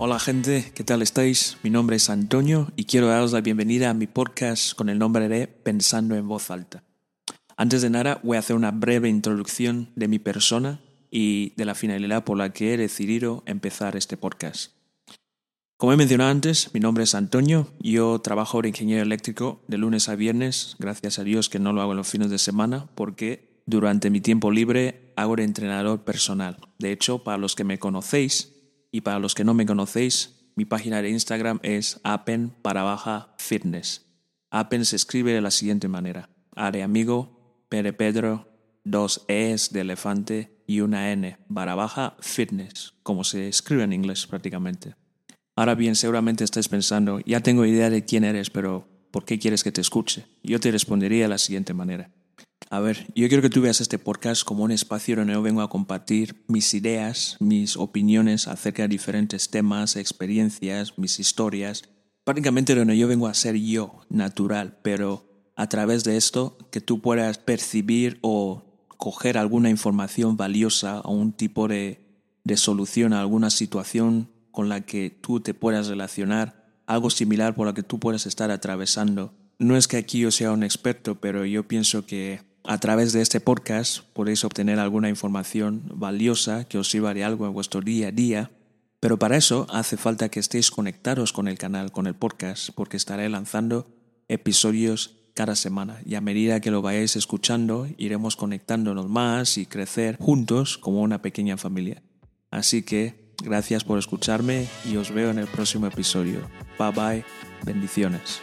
Hola gente, ¿qué tal estáis? Mi nombre es Antonio y quiero daros la bienvenida a mi podcast con el nombre de Pensando en voz alta. Antes de nada voy a hacer una breve introducción de mi persona y de la finalidad por la que he decidido empezar este podcast. Como he mencionado antes, mi nombre es Antonio, yo trabajo de ingeniero eléctrico de lunes a viernes, gracias a Dios que no lo hago en los fines de semana, porque durante mi tiempo libre hago de entrenador personal. De hecho, para los que me conocéis y para los que no me conocéis, mi página de Instagram es apen para baja fitness. Apen se escribe de la siguiente manera. A de amigo, P de Pedro, dos E's de elefante y una N, baja fitness, como se escribe en inglés prácticamente. Ahora bien, seguramente estáis pensando, ya tengo idea de quién eres, pero ¿por qué quieres que te escuche? Yo te respondería de la siguiente manera. A ver, yo quiero que tú veas este podcast como un espacio donde yo vengo a compartir mis ideas, mis opiniones acerca de diferentes temas, experiencias, mis historias, prácticamente donde yo vengo a ser yo, natural, pero a través de esto que tú puedas percibir o coger alguna información valiosa o un tipo de, de solución a alguna situación con la que tú te puedas relacionar, algo similar por lo que tú puedas estar atravesando. No es que aquí yo sea un experto, pero yo pienso que a través de este podcast podéis obtener alguna información valiosa que os sirva de algo en vuestro día a día. Pero para eso hace falta que estéis conectados con el canal, con el podcast, porque estaré lanzando episodios cada semana y a medida que lo vayáis escuchando iremos conectándonos más y crecer juntos como una pequeña familia. Así que Gracias por escucharme y os veo en el próximo episodio. Bye bye, bendiciones.